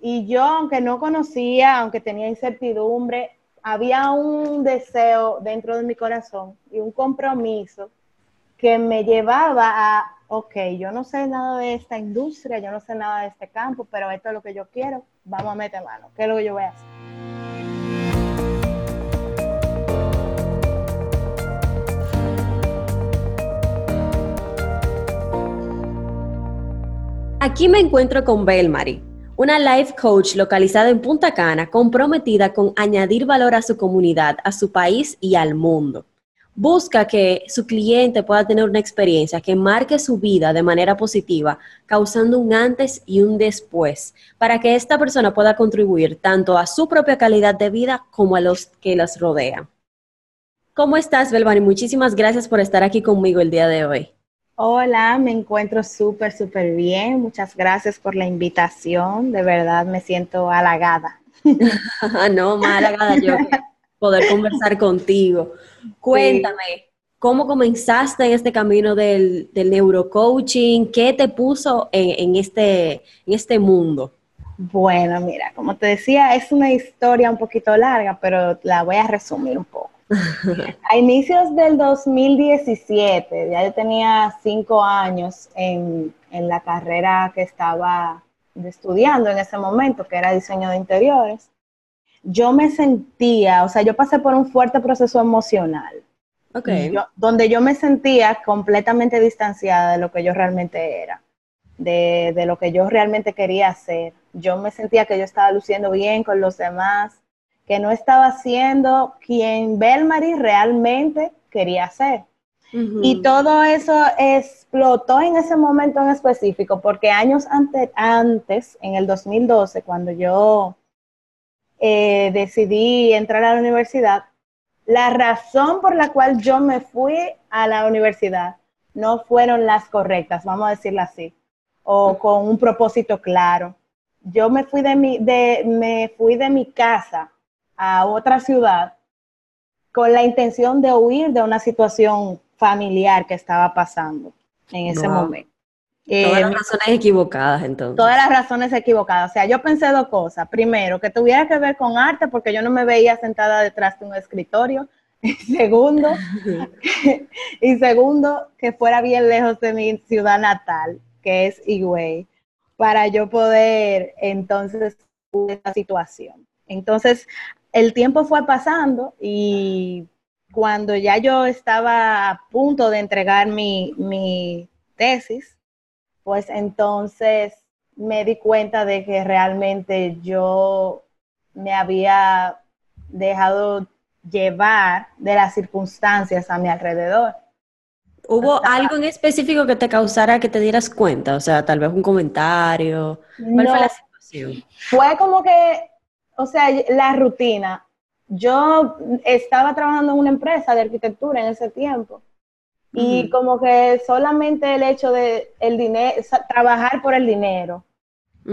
y yo, aunque no conocía, aunque tenía incertidumbre, había un deseo dentro de mi corazón y un compromiso que me llevaba a, ok, yo no sé nada de esta industria, yo no sé nada de este campo, pero esto es lo que yo quiero, vamos a meter mano, ¿qué es lo que yo voy a hacer? Aquí me encuentro con Belmary, una life coach localizada en Punta Cana, comprometida con añadir valor a su comunidad, a su país y al mundo. Busca que su cliente pueda tener una experiencia que marque su vida de manera positiva, causando un antes y un después, para que esta persona pueda contribuir tanto a su propia calidad de vida como a los que las rodean. ¿Cómo estás, Belmary? Muchísimas gracias por estar aquí conmigo el día de hoy. Hola, me encuentro súper, súper bien. Muchas gracias por la invitación. De verdad me siento halagada. no, más halagada yo poder conversar contigo. Cuéntame, ¿cómo comenzaste en este camino del, neurocoaching? ¿Qué te puso en, este, en este mundo? Bueno, mira, como te decía, es una historia un poquito larga, pero la voy a resumir un poco. A inicios del 2017, ya yo tenía cinco años en, la carrera que estaba estudiando en ese momento, que era diseño de interiores. Yo me sentía, o sea, yo pasé por un fuerte proceso emocional. Okay. donde yo me sentía completamente distanciada de lo que yo realmente era, de, de lo que yo realmente quería hacer. Yo me sentía que yo estaba luciendo bien con los demás, que no estaba siendo quien Belmary realmente quería ser. Y todo eso explotó en ese momento en específico, porque años antes, en el 2012, cuando yo eh, decidí entrar a la universidad, la razón por la cual yo me fui a la universidad no fueron las correctas, vamos a decirlo así, o con un propósito claro. Yo me fui de mi, de, me fui de mi casa a otra ciudad con la intención de huir de una situación familiar que estaba pasando en ese momento. Todas las eh, razones equivocadas, entonces. Todas las razones equivocadas. O sea, yo pensé dos cosas. Primero, que tuviera que ver con arte, porque yo no me veía sentada detrás de un escritorio. Y segundo, y segundo, que fuera bien lejos de mi ciudad natal, que es Higüey, para yo poder entonces esta situación. Entonces, el tiempo fue pasando y cuando ya yo estaba a punto de entregar mi, tesis, pues entonces me di cuenta de que realmente yo me había dejado llevar de las circunstancias a mi alrededor. ¿Hubo algo en específico que te causara que te dieras cuenta? O sea, tal vez un comentario. ¿Cuál fue la situación? Fue como que o sea, la rutina. Yo estaba trabajando en una empresa de arquitectura en ese tiempo. Y como que solamente el hecho de el dinero, trabajar por el dinero,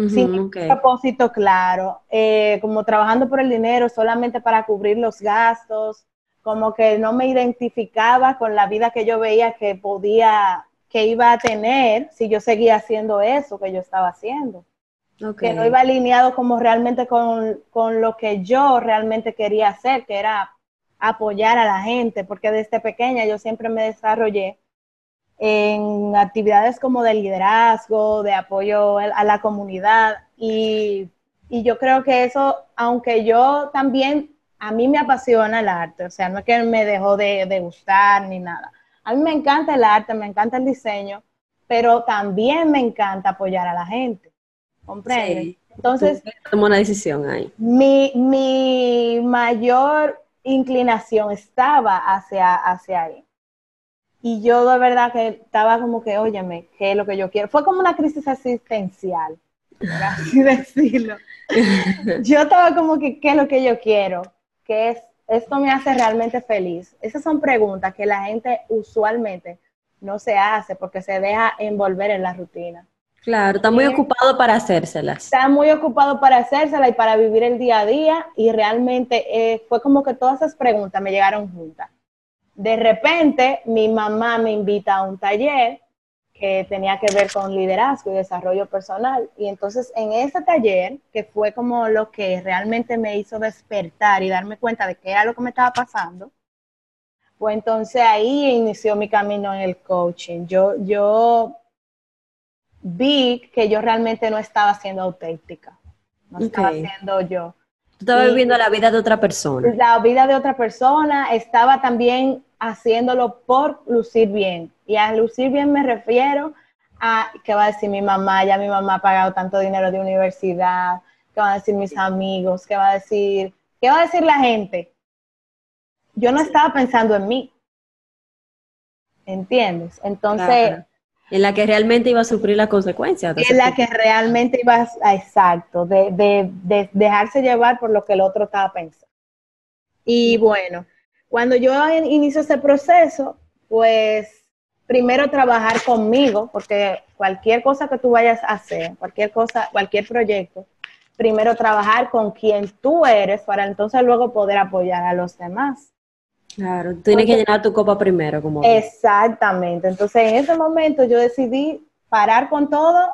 sin un propósito claro, eh, como trabajando por el dinero solamente para cubrir los gastos, como que no me identificaba con la vida que yo veía que podía, que iba a tener si yo seguía haciendo eso que yo estaba haciendo que no iba alineado como realmente con, lo que yo realmente quería hacer, que era apoyar a la gente, porque desde pequeña yo siempre me desarrollé en actividades como de liderazgo, de apoyo a la comunidad y, yo creo que eso, aunque yo también, a mí me apasiona el arte, o sea, no es que me dejó de, de gustar ni nada. A mí me encanta el arte, me encanta el diseño, pero también me encanta apoyar a la gente. ¿Comprende? Entonces, tomó una decisión ahí. Mi, mi mayor inclinación estaba hacia, hacia ahí. Y yo de verdad que estaba como que, óyeme, ¿qué es lo que yo quiero? Fue como una crisis existencial, por así decirlo. Yo estaba como que, ¿qué es lo que yo quiero? ¿Qué es? Esto me hace realmente feliz. Esas son preguntas que la gente usualmente no se hace porque se deja envolver en la rutina. Claro, está muy ocupado para hacérselas. Está muy ocupado para hacérselas y para vivir el día a día y realmente eh, fue como que todas esas preguntas me llegaron juntas. De repente mi mamá me invita a un taller, que tenía que ver con liderazgo y desarrollo personal. Y entonces en ese taller, que fue como lo que realmente me hizo despertar y darme cuenta de qué era lo que me estaba pasando, pues entonces ahí inició mi camino en el coaching. Yo, yo vi que yo realmente no estaba siendo auténtica, no estaba siendo yo. Tú estabas viviendo la vida de otra persona. La vida de otra persona, estaba también haciéndolo por lucir bien. Y a lucir bien me refiero a qué va a decir mi mamá, ya mi mamá ha pagado tanto dinero de universidad, qué van a decir mis amigos, qué va a decir, qué va a decir la gente. Yo no estaba pensando en mí. ¿Entiendes? Entonces... En la que realmente iba a sufrir las consecuencias. En la que realmente iba a, exacto, de, de, dejarse llevar por lo que el otro estaba pensando. Y bueno, cuando yo inicio ese proceso, pues primero trabajar conmigo, porque cualquier cosa que tú vayas a hacer, cualquier cosa, cualquier proyecto, primero trabajar con quien tú eres para entonces luego poder apoyar a los demás. Claro, tienes que llenar tu copa primero. como Exactamente. Entonces, en ese momento yo decidí parar con todo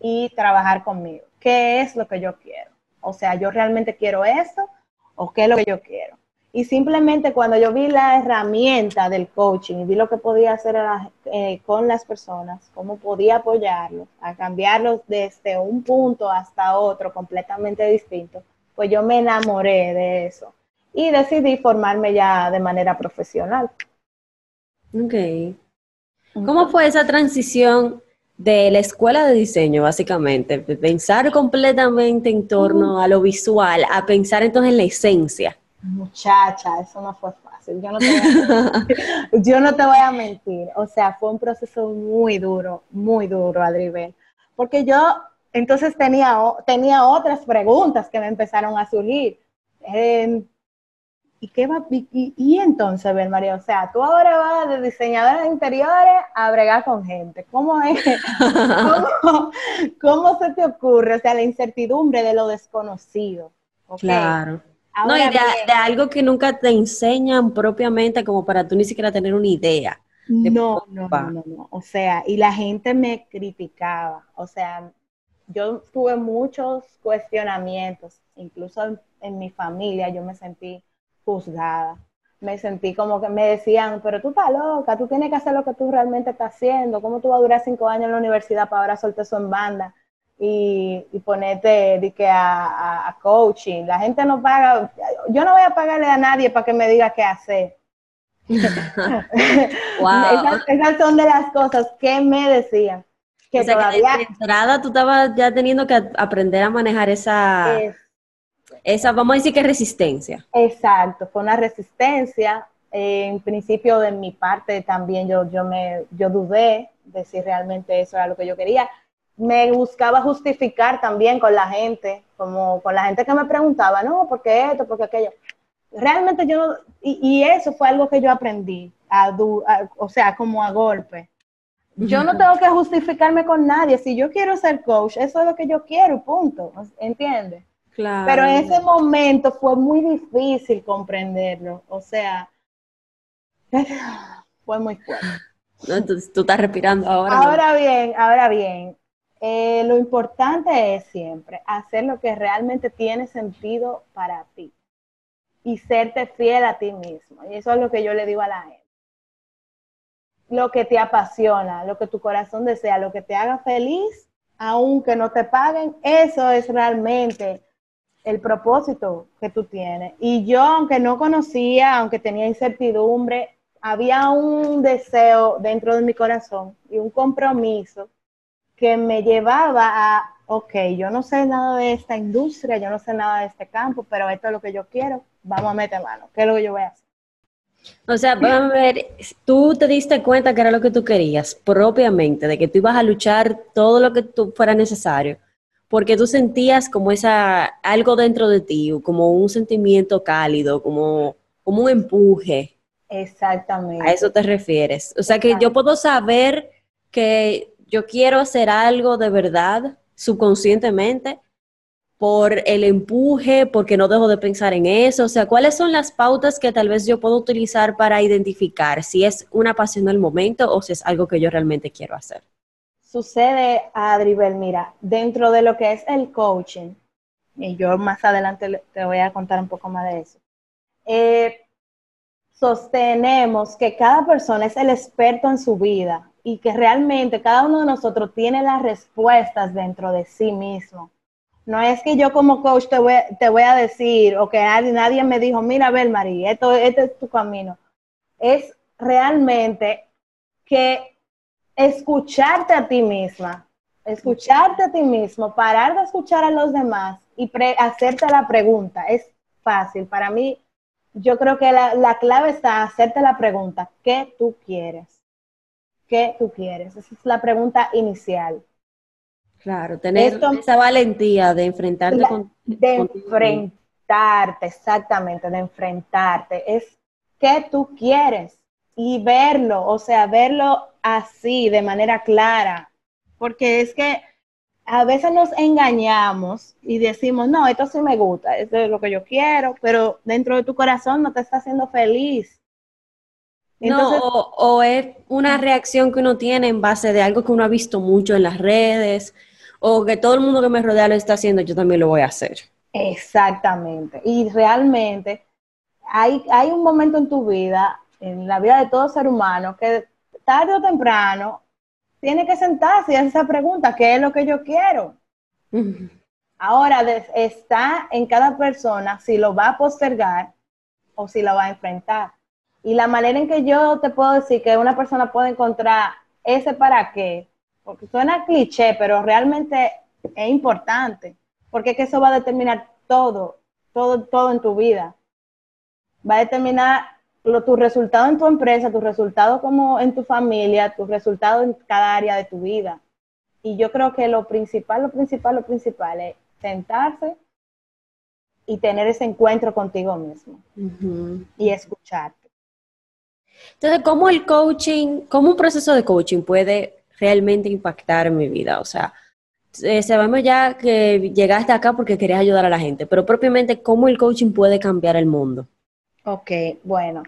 y trabajar conmigo. ¿Qué es lo que yo quiero? O sea, ¿yo realmente quiero esto o qué es lo que yo quiero? Y simplemente cuando yo vi la herramienta del coaching y vi lo que podía hacer eh, con las personas, cómo podía apoyarlos, a cambiarlos desde un punto hasta otro completamente distinto, pues yo me enamoré de eso y decidí formarme ya de manera profesional. Ok. ¿Cómo fue esa transición de la escuela de diseño, básicamente? De pensar completamente en torno a lo visual, a pensar entonces en la esencia. Muchacha, eso no fue fácil. Yo no, te voy a Yo no te voy a mentir. O sea, fue un proceso muy duro, muy duro, Adribel. Porque yo entonces tenía, tenía otras preguntas que me empezaron a surgir. Eh, ¿Y qué va? Y, entonces, ver, María, o sea, tú ahora vas de diseñadora de interiores a bregar con gente. ¿Cómo es? ¿Cómo, se te ocurre? O sea, la incertidumbre de lo desconocido. Claro. no, y de, algo que nunca te enseñan propiamente como para tú ni siquiera tener una idea. No, no, no, no, O sea, y la gente me criticaba. O sea, yo tuve muchos cuestionamientos, incluso en mi familia yo me sentí juzgada. Me sentí como que me decían, pero tú estás loca, tú tienes que hacer lo que tú realmente estás haciendo. ¿Cómo tú vas a durar cinco años en la universidad para ahora soltar eso en banda y, ponerte de que a, coaching? La gente no paga, yo no voy a pagarle a nadie para que me diga qué hacer. esas, son de las cosas que me decían. Que todavía... de entrada tú estabas ya teniendo que aprender a manejar esa esa, vamos a decir que resistencia. Exacto, fue una resistencia. en principio de mi parte también yo, yo, me, yo dudé de si realmente eso era lo que yo quería. Me buscaba justificar también con la gente, como con la gente que me preguntaba, no, ¿por qué esto? ¿Por qué aquello? Realmente yo, y, y eso fue algo que yo aprendí, a, o sea, como a golpe. Yo no tengo que justificarme con nadie. Si yo quiero ser coach, eso es lo que yo quiero, punto. ¿Entiendes? Pero en ese momento fue muy difícil comprenderlo. O sea, fue muy fuerte. Entonces tú estás respirando ahora. Ahora bien, ahora bien, eh, lo importante es siempre hacer lo que realmente tiene sentido para ti y serte fiel a ti mismo. Y eso es lo que yo le digo a la gente. Lo que te apasiona, lo que tu corazón desea, lo que te haga feliz, aunque no te paguen, eso es realmente el propósito que tú tienes. Y yo, aunque no conocía, aunque tenía incertidumbre, había un deseo dentro de mi corazón y un compromiso que me llevaba a, ok, yo no sé nada de esta industria, yo no sé nada de este campo, pero esto es lo que yo quiero, vamos a meter mano, ¿qué es lo que yo voy a hacer? O sea, vamos a ver, tú te diste cuenta que era lo que tú querías propiamente, de que tú ibas a luchar todo lo que tú fuera necesario porque tú sentías como esa, algo dentro de ti, como un sentimiento cálido, como, como un empuje. Exactamente. A eso te refieres. O sea que yo puedo saber que yo quiero hacer algo de verdad subconscientemente por el empuje, porque no dejo de pensar en eso. O sea, ¿cuáles son las pautas que tal vez yo puedo utilizar para identificar si es una pasión del momento o si es algo que yo realmente quiero hacer? Sucede, Adribel, mira, dentro de lo que es el coaching, y yo más adelante te voy a contar un poco más de eso, eh, sostenemos que cada persona es el experto en su vida y que realmente cada uno de nosotros tiene las respuestas dentro de sí mismo. No es que yo como coach te voy, a decir o que nadie, me dijo, mira, Bel María, esto, este es tu camino. Es realmente que escucharte a ti misma, escucharte a ti mismo, parar de escuchar a los demás y hacerte la pregunta. Es fácil. Para mí, yo creo que la, clave está hacerte la pregunta, ¿qué tú quieres? ¿Qué tú quieres? Esa es la pregunta inicial. Claro, tener esa valentía de enfrentarte con... De enfrentarte, exactamente, de enfrentarte. Es qué tú quieres y verlo, o sea, verlo así, de manera clara. Porque es que a veces nos engañamos y decimos, no, esto sí me gusta, esto es lo que yo quiero, pero dentro de tu corazón no te está haciendo feliz. no, o, es una reacción que uno tiene en base de algo que uno ha visto mucho en las redes, o que todo el mundo que me rodea lo está haciendo, yo también lo voy a hacer. Exactamente. Y realmente hay, hay un momento en tu vida, en la vida de todo ser humano, que tarde o temprano tiene que sentarse y hacer esa pregunta, ¿qué es lo que yo quiero? Ahora está en cada persona si lo va a postergar o si lo va a enfrentar. Y la manera en que yo te puedo decir que una persona puede encontrar ese para qué, porque suena cliché, pero realmente es importante, porque que eso va a determinar todo, todo, todo en tu vida. Va a determinar tu resultado en tu empresa, tu resultado como en tu familia, tu resultado en cada área de tu vida. Y yo creo que lo principal, lo principal, lo principal es sentarse y tener ese encuentro contigo mismo y escucharte. Entonces, ¿cómo el coaching, cómo un proceso de coaching puede realmente impactar en mi vida? O sea, eh, sabemos ya que llegaste acá porque querías ayudar a la gente, pero propiamente, ¿cómo el coaching puede cambiar el mundo? Ok, bueno.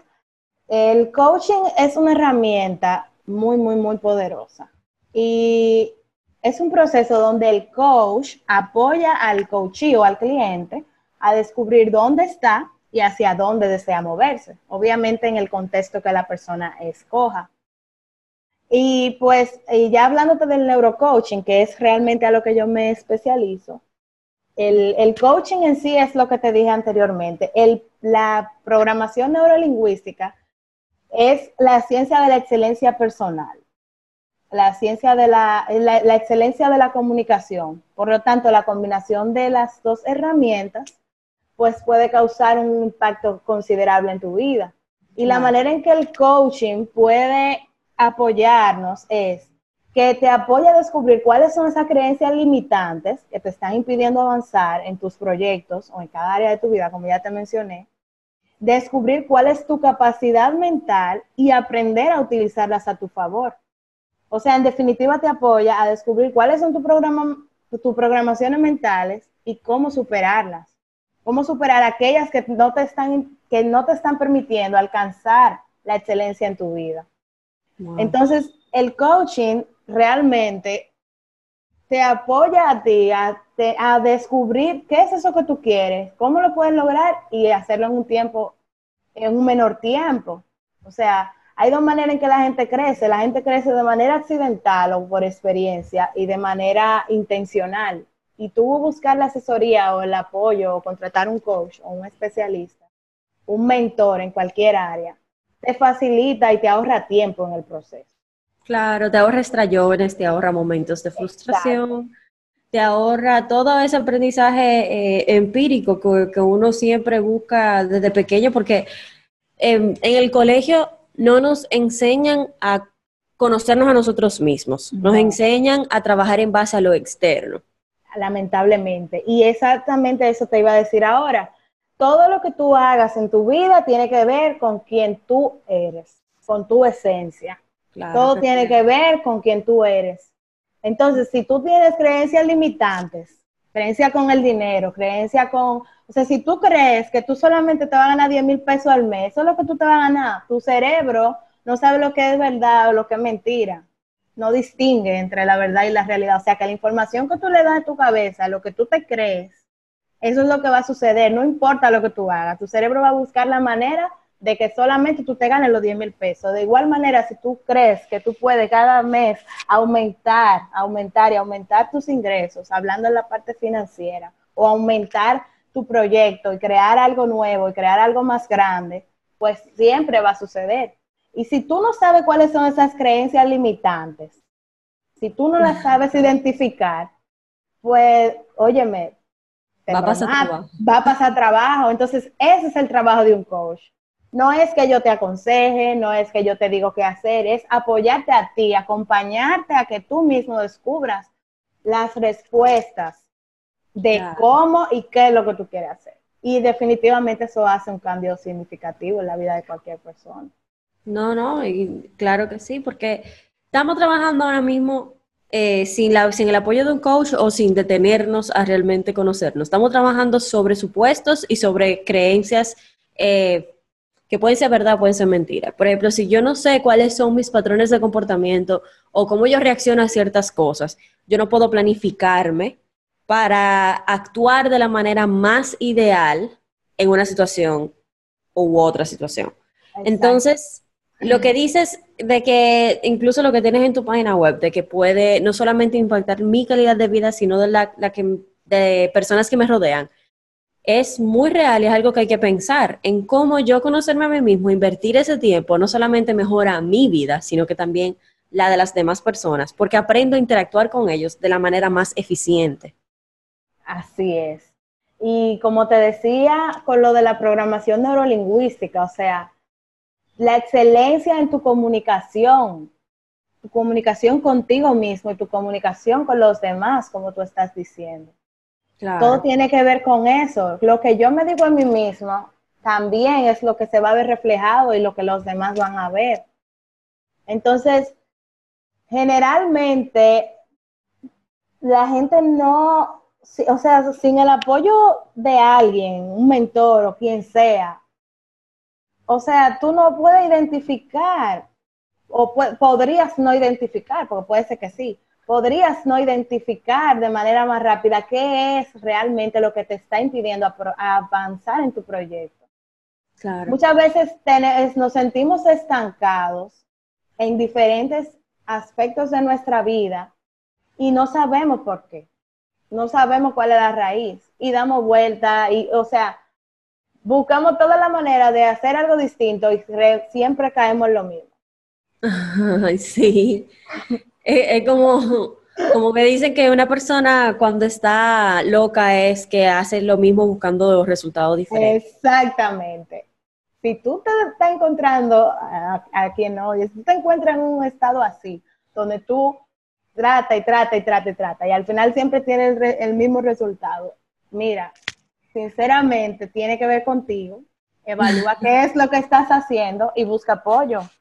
El coaching es una herramienta muy, muy, muy poderosa. Y es un proceso donde el coach apoya al coachee al cliente a descubrir dónde está y hacia dónde desea moverse, obviamente en el contexto que la persona escoja. Y pues, ya hablándote del neurocoaching, que es realmente a lo que yo me especializo, el, el coaching en sí es lo que te dije anteriormente. El, la programación neurolingüística es la ciencia de la excelencia personal, la ciencia de la, la, excelencia de la comunicación. Por lo tanto, la combinación de las dos herramientas, pues puede causar un impacto considerable en tu vida. Y la manera en que el coaching puede apoyarnos es que te apoya a descubrir cuáles son esas creencias limitantes que te están impidiendo avanzar en tus proyectos o en cada área de tu vida, como ya te mencioné, descubrir cuál es tu capacidad mental y aprender a utilizarlas a tu favor. O sea, en definitiva te apoya a descubrir cuáles son tus tu programaciones mentales y cómo superarlas. Cómo superar aquellas que no, te están, que no te están permitiendo alcanzar la excelencia en tu vida. Entonces, el coaching realmente te apoya a ti a, descubrir qué es eso que tú quieres, cómo lo puedes lograr y hacerlo en un tiempo, en un menor tiempo. O sea, hay dos maneras en que la gente crece. La gente crece de manera accidental o por experiencia y de manera intencional. Y tú buscar la asesoría o el apoyo o contratar un coach o un especialista, un mentor en cualquier área, te facilita y te ahorra tiempo en el proceso. Claro, te ahorra estrellones, te ahorra momentos de frustración, te ahorra todo ese aprendizaje eh, empírico que, uno siempre busca desde pequeño, porque en, el colegio no nos enseñan a conocernos a nosotros mismos, nos enseñan a trabajar en base a lo externo. Lamentablemente. Y exactamente eso te iba a decir ahora. Todo lo que tú hagas en tu vida tiene que ver con quién tú eres, con tu esencia. Todo tiene que ver con quién tú eres. Entonces, si tú tienes creencias limitantes, creencia con el dinero, creencia con, o sea, si tú crees que tú solamente te vas a ganar 10 mil pesos al mes, eso es lo que tú te vas a ganar. Tu cerebro no sabe lo que es verdad o lo que es mentira. no distingue entre la verdad y la realidad. O sea, que la información que tú le das a tu cabeza, lo que tú te crees, eso es lo que va a suceder, no importa lo que tú hagas. Tu cerebro va a buscar la manera de que solamente tú te ganes los 10 mil pesos. De igual manera, si tú crees que tú puedes cada mes aumentar, aumentar y aumentar tus ingresos, hablando en la parte financiera, o aumentar tu proyecto y crear algo nuevo y crear algo más grande, pues siempre va a suceder. Y si tú no sabes cuáles son esas creencias limitantes, si tú no las sabes identificar, pues, óyeme, va a pasar trabajo. Va a pasar trabajo. Entonces, ese es el trabajo de un coach. No es que yo te aconseje, no es que yo te digo qué hacer, es apoyarte a ti, acompañarte a que tú mismo descubras las respuestas de cómo y qué es lo que tú quieres hacer. Y definitivamente eso hace un cambio significativo en la vida de cualquier persona. No, no, y claro que sí, porque estamos trabajando ahora mismo eh, sin, la, sin el apoyo de un coach o sin detenernos a realmente conocernos. Estamos trabajando sobre supuestos y sobre creencias eh, que pueden ser verdad, pueden ser mentiras. Por ejemplo, si yo no sé cuáles son mis patrones de comportamiento o cómo yo reacciono a ciertas cosas, yo no puedo planificarme para actuar de la manera más ideal en una situación u otra situación. Entonces, lo que dices de que incluso lo que tienes en tu página web, de que puede no solamente impactar mi calidad de vida, sino de la, la que, de personas que me rodean, es muy real y es algo que hay que pensar en cómo yo conocerme a mí mismo, invertir ese tiempo, no solamente mejora mi vida, sino que también la de las demás personas, porque aprendo a interactuar con ellos de la manera más eficiente. Así es. Y como te decía, con lo de la programación neurolingüística, o sea, la excelencia en tu comunicación, tu comunicación contigo mismo y tu comunicación con los demás, como tú estás diciendo. Todo tiene que ver con eso. Lo que yo me digo a mí mismo también es lo que se va a ver reflejado y lo que los demás van a ver. Entonces, generalmente la gente no, o sea, sin el apoyo de alguien, un mentor o quien sea, o sea, tú no puedes identificar o podrías no identificar, porque puede ser que sí, podrías no identificar de manera más rápida qué es realmente lo que te está impidiendo avanzar en tu proyecto. Muchas veces nos sentimos estancados en diferentes aspectos de nuestra vida y no sabemos por qué. No sabemos cuál es la raíz y damos vuelta y, o sea, buscamos toda la manera de hacer algo distinto y siempre caemos en lo mismo. Ay, sí. Es, como, como me dicen que una persona cuando está loca es que hace lo mismo buscando resultados diferentes. Exactamente. Si tú te estás encontrando a, quien no, si tú te encuentras en un estado así, donde tú trata y trata y trata y trata, y al final siempre tienes el, mismo resultado, mira, sinceramente tiene que ver contigo, evalúa qué es lo que estás haciendo y busca apoyo.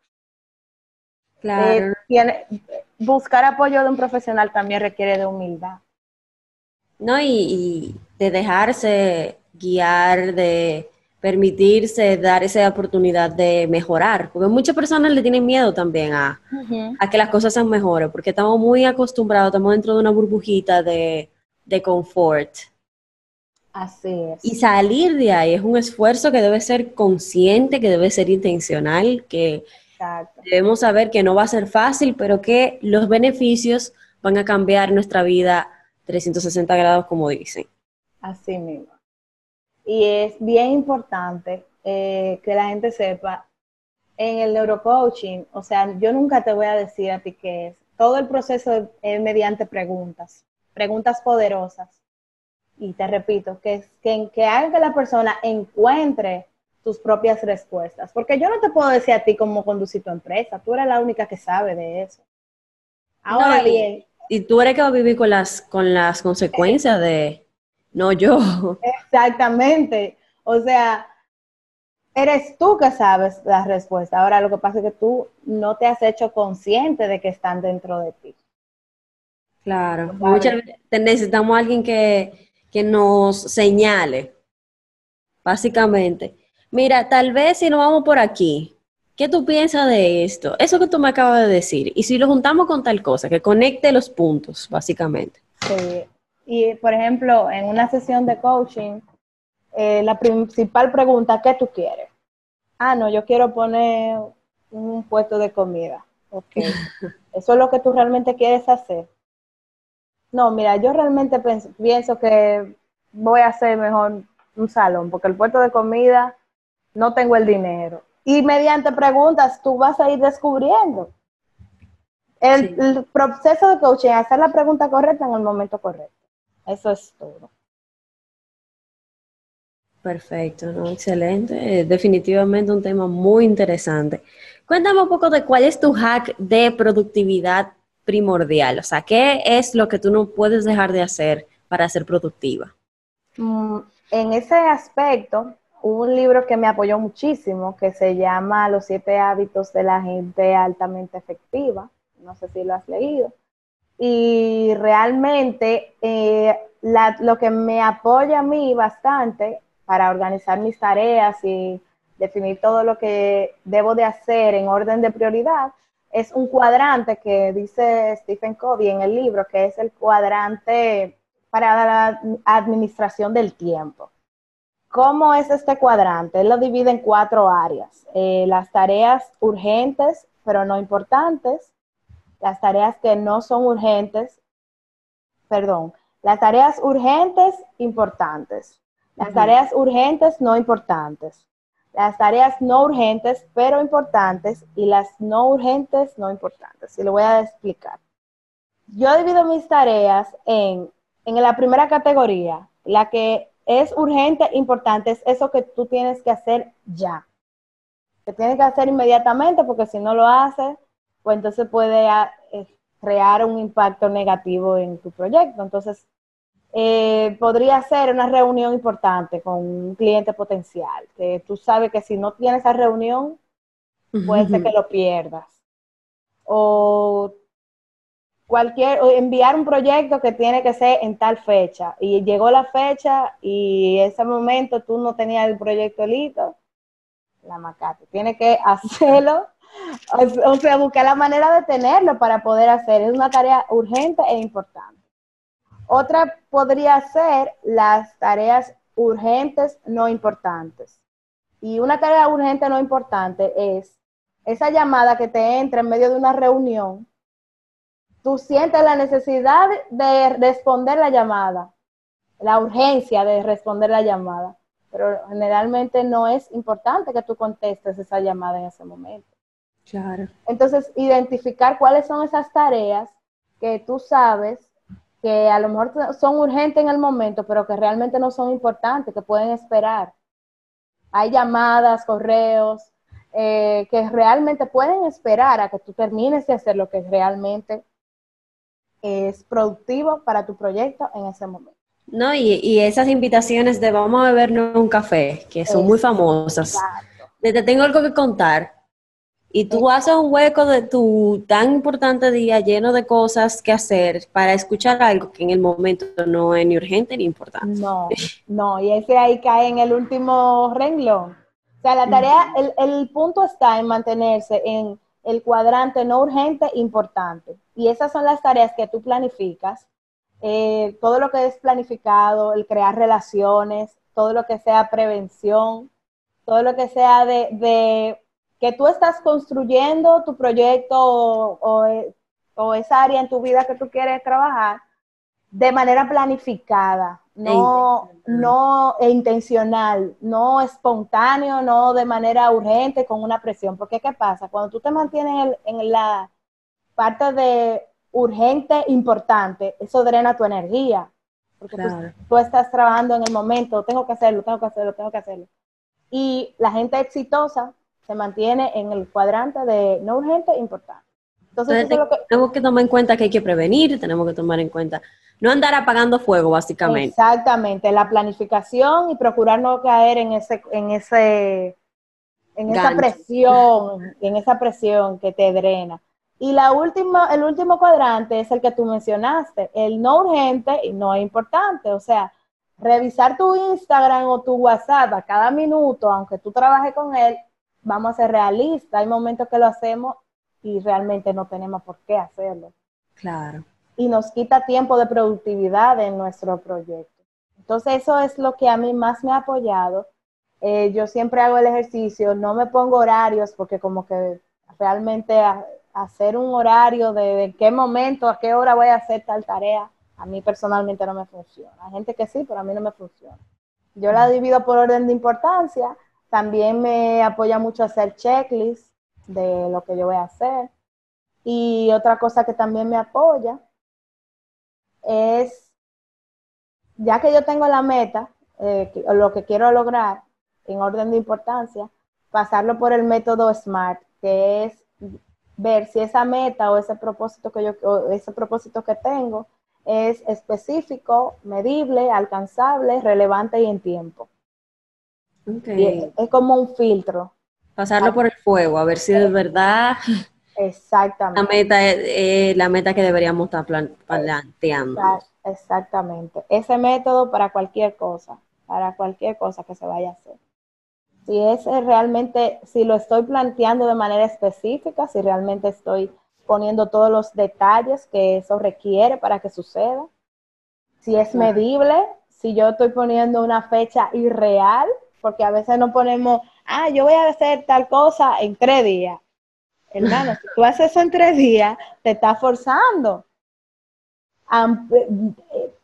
Claro. Eh, buscar apoyo de un profesional también requiere de humildad. No, y, de dejarse guiar, de permitirse dar esa oportunidad de mejorar, porque muchas personas le tienen miedo también a, a que las cosas sean mejores, porque estamos muy acostumbrados, estamos dentro de una burbujita de, de confort. Así es. Y salir de ahí es un esfuerzo que debe ser consciente, que debe ser intencional, que Debemos saber que no va a ser fácil, pero que los beneficios van a cambiar nuestra vida 360 grados, como dicen. Así mismo. Y es bien importante eh, que la gente sepa, en el neurocoaching, o sea, yo nunca te voy a decir a ti qué es. Todo el proceso es mediante preguntas, preguntas poderosas. Y te repito, que, que, que haga que la persona encuentre tus propias respuestas. Porque yo no te puedo decir a ti cómo conducir tu empresa, tú eres la única que sabe de eso. Ahora bien. Y tú eres que va a vivir con las, con las consecuencias de, no yo. Exactamente. O sea, eres tú que sabes la respuesta. Ahora lo que pasa es que tú no te has hecho consciente de que están dentro de ti. Claro. Muchas veces necesitamos a alguien que, que nos señale, básicamente. Mira, tal vez si no vamos por aquí, ¿Qué tú piensas de esto? Eso que tú me acabas de decir. Y si lo juntamos con tal cosa, que conecte los puntos, básicamente. Sí. Y, por ejemplo, en una sesión de coaching, eh, la principal pregunta, ¿qué tú quieres? Ah, no, yo quiero poner un puesto de comida. Ok. ¿Eso es lo que tú realmente quieres hacer? No, mira, yo realmente pienso que voy a hacer mejor un salón, porque el puesto de comida no tengo el dinero. Y mediante preguntas tú vas a ir descubriendo. El, proceso de coaching, hacer la pregunta correcta en el momento correcto. Eso es todo. Perfecto, ¿no? excelente. Definitivamente un tema muy interesante. Cuéntame un poco de cuál es tu hack de productividad primordial. O sea, ¿qué es lo que tú no puedes dejar de hacer para ser productiva? Mm, en ese aspecto, un libro que me apoyó muchísimo que se llama Los siete hábitos de la gente altamente efectiva. No sé si lo has leído. Y realmente eh, lo que me apoya a mí bastante para organizar mis tareas y definir todo lo que debo de hacer en orden de prioridad es un cuadrante que dice Stephen Covey en el libro, que es el cuadrante para la administración del tiempo. ¿Cómo es este cuadrante? Él lo divide en cuatro áreas. Eh, las tareas urgentes, pero no importantes. Las tareas que no son urgentes, perdón, las tareas urgentes, importantes. Las tareas urgentes, no importantes. Las tareas no urgentes, pero importantes. Y las no urgentes, no importantes. Y lo voy a explicar. Yo divido mis tareas en, en la primera categoría, la que es urgente, importante, es eso que tú tienes que hacer ya. Que tienes que hacer inmediatamente porque si no lo haces, pues entonces puede ah, eh, crear un impacto negativo en tu proyecto. Entonces, eh, podría ser una reunión importante con un cliente potencial, que tú sabes que si no tienes esa reunión, puede ser que lo pierdas. O cualquier, enviar un proyecto que tiene que ser en tal fecha y llegó la fecha y ese momento tú no tenías el proyecto listo, la macate, tiene que hacerlo, o, sea, buscar la manera de tenerlo para poder hacer, es una tarea urgente e importante. Otra podría ser las tareas urgentes no importantes. Y una tarea urgente no importante es esa llamada que te entra en medio de una reunión tú sientes la necesidad de responder la llamada, la urgencia de responder la llamada, pero generalmente no es importante que tú contestes esa llamada en ese momento. Claro. Entonces, identificar cuáles son esas tareas que tú sabes que a lo mejor son urgentes en el momento, pero que realmente no son importantes, que pueden esperar. Hay llamadas, correos, eh, que realmente pueden esperar a que tú termines de hacer lo que realmente es productivo para tu proyecto en ese momento. No, y, esas invitaciones de vamos a bebernos un café, que son muy famosas. De te tengo algo que contar. Y tú haces un hueco de tu tan importante día lleno de cosas que hacer para escuchar algo que en el momento no es ni urgente ni importante. No, no, y ese ahí cae en el último renglón. O sea, la tarea, el, el punto está en mantenerse en el cuadrante no urgente, importante. Y esas son las tareas que tú planificas. Eh, todo lo que es planificado, el crear relaciones, todo lo que sea prevención, todo lo que sea de, que tú estás construyendo tu proyecto o, o, esa área en tu vida que tú quieres trabajar de manera planificada, no, no e intencional, no espontáneo, no de manera urgente con una presión. Porque ¿qué pasa? Cuando tú te mantienes en, la parte de urgente, importante, eso drena tu energía. Porque tú, estás trabajando en el momento, tengo que hacerlo, tengo que hacerlo, tengo que hacerlo. Y la gente exitosa se mantiene en el cuadrante de no urgente, importante. Entonces, tenemos que tomar en cuenta que hay que prevenir, tenemos que tomar en cuenta no andar apagando fuego, básicamente. Exactamente, la planificación y procurar no caer en ese, en ese, en esa presión, en esa presión que te drena. Y la última, el último cuadrante es el que tú mencionaste, el no urgente y no importante. O sea, revisar tu Instagram o tu WhatsApp a cada minuto, aunque tú trabajes con él, vamos a ser realistas, hay momentos que lo hacemos y realmente no tenemos por qué hacerlo. Claro. Y nos quita tiempo de productividad en nuestro proyecto. Entonces eso es lo que a mí más me ha apoyado. Eh, yo siempre hago el ejercicio, no me pongo horarios porque como que realmente hacer un horario de, de, qué momento, a qué hora voy a hacer tal tarea, a mí personalmente no me funciona. Hay gente que sí, pero a mí no me funciona. Yo la divido por orden de importancia. También me apoya mucho hacer checklists de lo que yo voy a hacer. Y otra cosa que también me apoya es, ya que yo tengo la meta, eh, lo que quiero lograr en orden de importancia, pasarlo por el método SMART, que es ver si esa meta o ese propósito que yo, o ese propósito que tengo es específico, medible, alcanzable, relevante y en tiempo. Okay. es, como un filtro. Pasarlo por el fuego, a ver si de verdad Exactamente. la meta es, la meta que deberíamos estar planteando. Exactamente. Ese método para cualquier cosa, para cualquier cosa que se vaya a hacer. Si es realmente, si lo estoy planteando de manera específica, si realmente estoy poniendo todos los detalles que eso requiere para que suceda. Si es medible, si yo estoy poniendo una fecha irreal, porque a veces no ponemos, ah, yo voy a hacer tal cosa en tres días. Hermano, si tú haces eso en tres días, te estás forzando.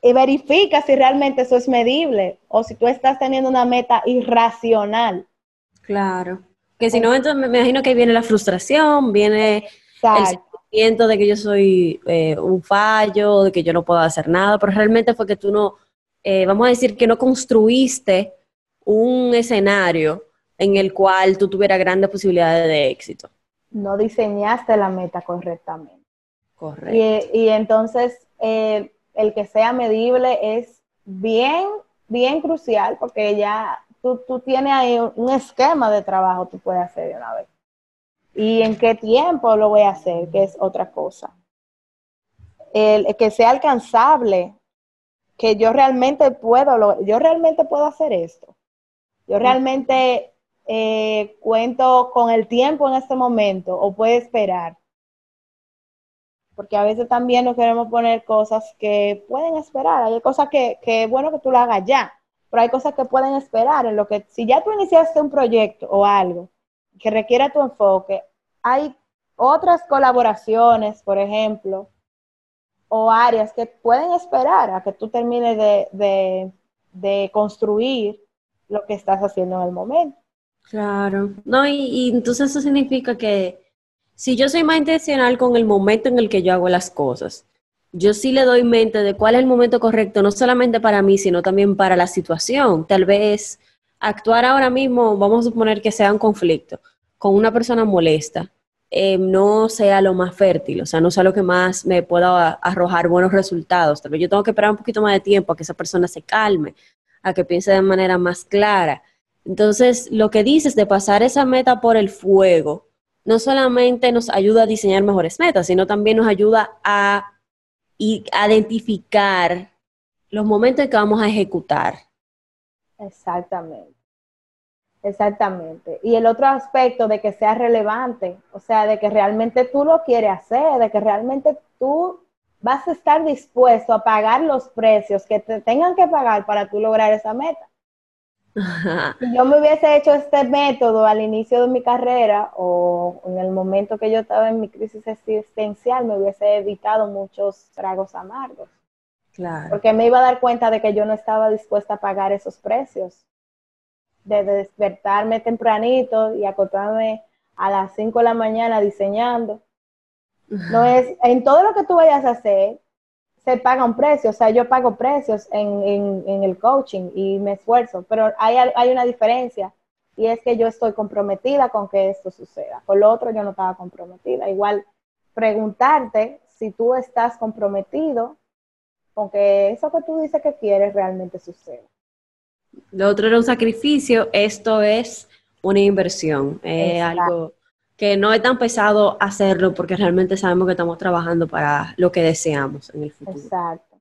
Y verifica si realmente eso es medible o si tú estás teniendo una meta irracional. Claro. Que si no, entonces me imagino que viene la frustración, viene el sentimiento de que yo soy eh, un fallo, de que yo no puedo hacer nada, pero realmente fue que tú no, eh, vamos a decir que no construiste un escenario en el cual tú tuvieras grandes posibilidades de éxito. No diseñaste la meta correctamente. Correcto. Y, y entonces eh, el que sea medible es bien, bien crucial porque ya tú, tú tienes ahí un esquema de trabajo que puedes hacer de una vez y en qué tiempo lo voy a hacer, que es otra cosa. El, que sea alcanzable, que yo realmente puedo, yo realmente puedo hacer esto. Yo realmente eh, cuento con el tiempo en este momento o puedo esperar. Porque a veces también nos queremos poner cosas que pueden esperar. Hay cosas que, que es bueno que tú lo hagas ya, pero hay cosas que pueden esperar. En lo que, si ya tú iniciaste un proyecto o algo, que requiera tu enfoque, hay otras colaboraciones, por ejemplo, o áreas que pueden esperar a que tú termines de, de, construir lo que estás haciendo en el momento. Claro, no, y, entonces eso significa que si yo soy más intencional con el momento en el que yo hago las cosas, yo sí le doy mente de cuál es el momento correcto, no solamente para mí, sino también para la situación. Tal vez actuar ahora mismo, vamos a suponer que sea un conflicto con una persona molesta, eh, no sea lo más fértil, o sea, no sea lo que más me pueda arrojar buenos resultados. Tal vez yo tengo que esperar un poquito más de tiempo a que esa persona se calme, a que piense de manera más clara. Entonces, lo que dices de pasar esa meta por el fuego, no solamente nos ayuda a diseñar mejores metas, sino también nos ayuda a, identificar los momentos en que vamos a ejecutar. Exactamente. Exactamente. Y el otro aspecto de que sea relevante, o sea, de que realmente tú lo quieres hacer, de que realmente tú vas a estar dispuesto a pagar los precios que te tengan que pagar para tú lograr esa meta. Si yo me hubiese hecho este método al inicio de mi carrera o en el momento que yo estaba en mi crisis existencial, me hubiese evitado muchos tragos amargos. Claro. Porque me iba a dar cuenta de que yo no estaba dispuesta a pagar esos precios de despertarme tempranito y acotarme a las 5 de la mañana diseñando. No es, en todo lo que tú vayas a hacer, se paga un precio, o sea, yo pago precios en, en, en el coaching y me esfuerzo, pero hay, hay, una diferencia y es que yo estoy comprometida con que esto suceda. Con lo otro yo no estaba comprometida. Igual preguntarte si tú estás comprometido con que eso que tú dices que quieres realmente suceda. Lo otro era un sacrificio, esto es una inversión, es algo que no es tan pesado hacerlo porque realmente sabemos que estamos trabajando para lo que deseamos en el futuro. Exacto.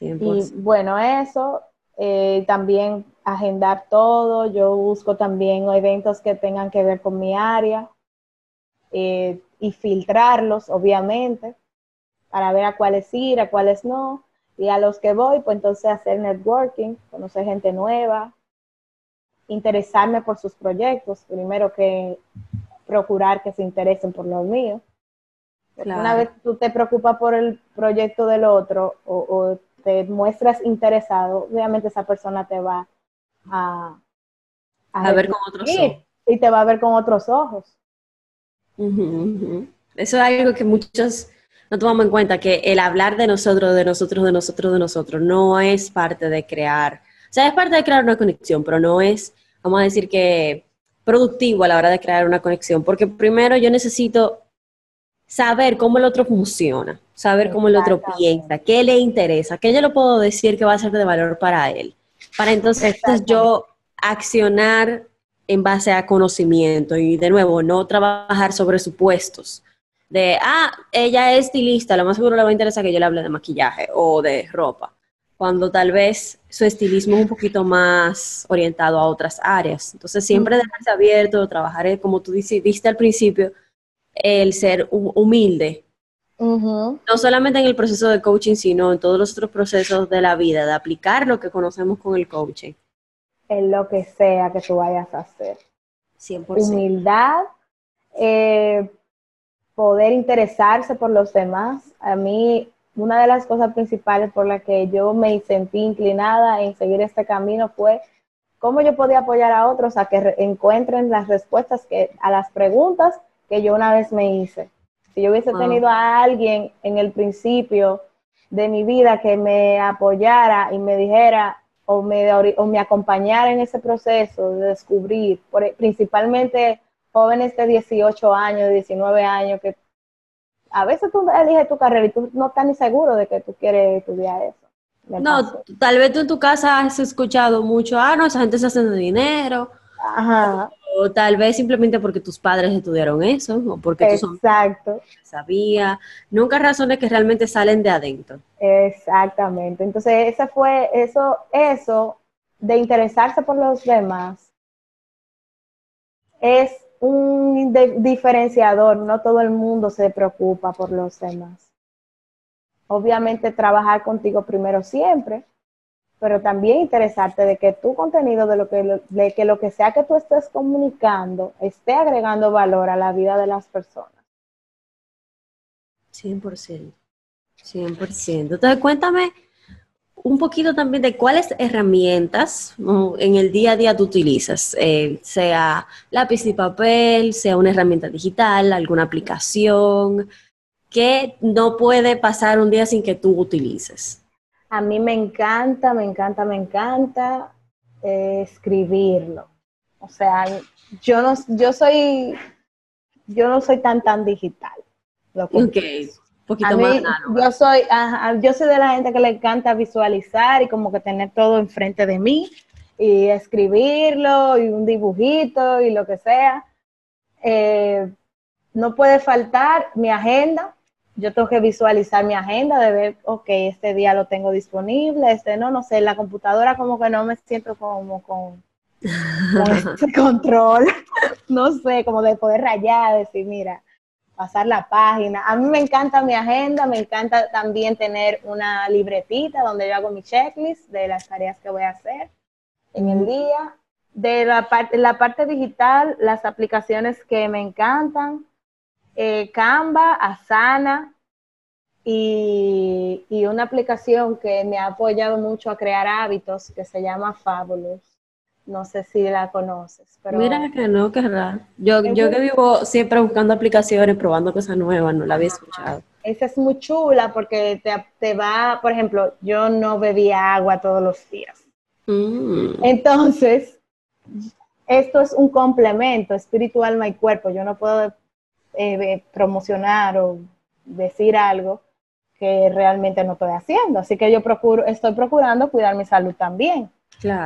Y bueno, eso, eh, también agendar todo, yo busco también eventos que tengan que ver con mi área eh, y filtrarlos, obviamente, para ver a cuáles ir, a cuáles no. Y a los que voy, pues entonces hacer networking, conocer gente nueva, interesarme por sus proyectos, primero que procurar que se interesen por los míos. Una vez tú te preocupas por el proyecto del otro o, te muestras interesado, obviamente esa persona te va a, a, ver con otros ojos. Y te va a ver con otros ojos. Eso es algo que muchos no tomamos en cuenta, que el hablar de nosotros, de nosotros, de nosotros, de nosotros, no es parte de crear, sea, es parte de crear una conexión, pero no es, vamos a decir que productivo a la hora de crear una conexión, porque primero yo necesito saber cómo el otro funciona, saber cómo el otro piensa, qué le interesa, qué yo le puedo decir que va a ser de valor para él, para entonces yo accionar en base a conocimiento y de nuevo, no trabajar sobre supuestos de, ah, ella es estilista, lo más seguro le va a interesar que yo le hable de maquillaje o de ropa, cuando tal vez su estilismo es un poquito más orientado a otras áreas. Entonces, siempre dejarse abierto, trabajar, como tú dijiste al principio, el ser humilde. No solamente en el proceso de coaching, sino en todos los otros procesos de la vida, de aplicar lo que conocemos con el coaching. En lo que sea que tú vayas a hacer. 100%. Humildad, eh, poder interesarse por los demás. A mí, una de las cosas principales por las que yo me sentí inclinada en seguir este camino fue cómo yo podía apoyar a otros a que encuentren las respuestas que, a las preguntas que yo una vez me hice. Si yo hubiese tenido a alguien en el principio de mi vida que me apoyara y me dijera o me, o me acompañara en ese proceso de descubrir, principalmente jóvenes de 18 años, 19 años, que a veces tú eliges tu carrera y tú no estás ni seguro de que tú quieres estudiar eso. No, tal vez tú en tu casa has escuchado mucho, ah, no, esa gente se hace de dinero. Ajá. O tal vez simplemente porque tus padres estudiaron eso, o porque Exacto. tú sabía. Nunca razones que realmente salen de adentro. Exactamente. Entonces, ese fue eso, eso de interesarse por los demás es un diferenciador, no todo el mundo se preocupa por los demás. Obviamente trabajar contigo primero siempre, pero también interesarte de que tu contenido, de, lo que, de que lo que sea que tú estés comunicando, esté agregando valor a la vida de las personas. 100%. 100%. Entonces, cuéntame un poquito también de cuáles herramientas en el día a día tú utilizas, eh, sea lápiz y papel, sea una herramienta digital, alguna aplicación, que no puede pasar un día sin que tú utilices. A mí me encanta, me encanta, me encanta eh, escribirlo. O sea, yo no, yo soy, yo no soy tan tan digital. Lo poquito más Yo soy, yo soy de la gente que le encanta visualizar y como que tener todo enfrente de mí y escribirlo y un dibujito y lo que sea. Eh, no puede faltar mi agenda. Yo tengo que visualizar mi agenda de ver, ok, este día lo tengo disponible, este no, no sé, la computadora como que no me siento como con, control, no sé, como de poder rayar, decir, mira, pasar la página. A mí me encanta mi agenda, me encanta también tener una libretita donde yo hago mi checklist de las tareas que voy a hacer en el día. De la parte, la parte digital, las aplicaciones que me encantan, eh, Canva, Asana y, y una aplicación que me ha apoyado mucho a crear hábitos que se llama Fabulous. No sé si la conoces. Pero Mira que no, que raro. Yo, yo que vivo siempre buscando aplicaciones, probando cosas nuevas, no la había escuchado. Esa es muy chula porque te, te va, por ejemplo, yo no bebía agua todos los días. Mm. Entonces, esto es un complemento, espíritu, alma y cuerpo. Yo no puedo eh, promocionar o decir algo que realmente no estoy haciendo. Así que yo procuro, estoy procurando cuidar mi salud también.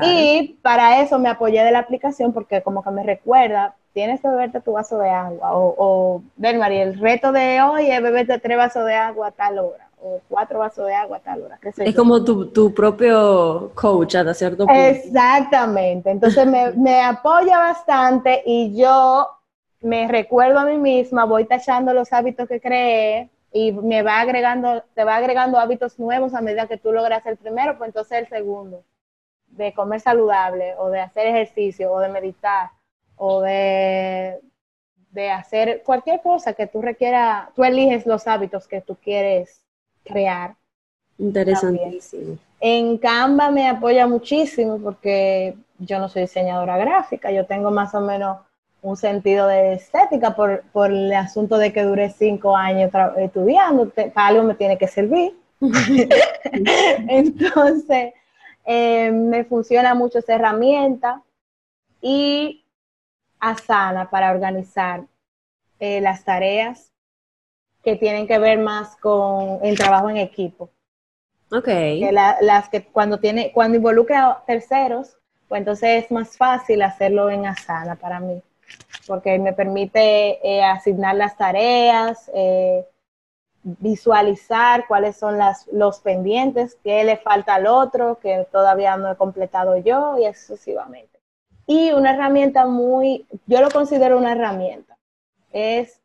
Y para eso me apoyé de la aplicación porque como que me recuerda, tienes que beberte tu vaso de agua. O, o ver, María, el reto de hoy es beberte tres vasos de agua a tal hora. o cuatro vasos de agua a tal hora. es como tu, propio coach hasta cierto punto. Exactamente, entonces me, me apoya bastante y yo me recuerdo a mí misma, voy tachando los hábitos que creé y me va agregando, te va agregando hábitos nuevos a medida que tú logras el primero, pues entonces el segundo, de comer saludable o de hacer ejercicio o de meditar o de, de hacer cualquier cosa que tú requiera, tú eliges los hábitos que tú quieres crear. Interesantísimo. En Canva me apoya muchísimo porque yo no soy diseñadora gráfica, yo tengo más o menos un sentido de estética por, por el asunto de que duré cinco años estudiando, para algo me tiene que servir. Entonces, eh, me funciona mucho esa herramienta y Asana para organizar eh, las tareas que tienen que ver más con el trabajo en equipo. Ok. las que cuando tiene, cuando involucra a terceros, pues entonces es más fácil hacerlo en Asana para mí porque me permite eh, asignar las tareas, eh, visualizar cuáles son las, los pendientes, qué le falta al otro, que todavía no he completado yo y sucesivamente. Y una herramienta muy, yo lo considero una herramienta, es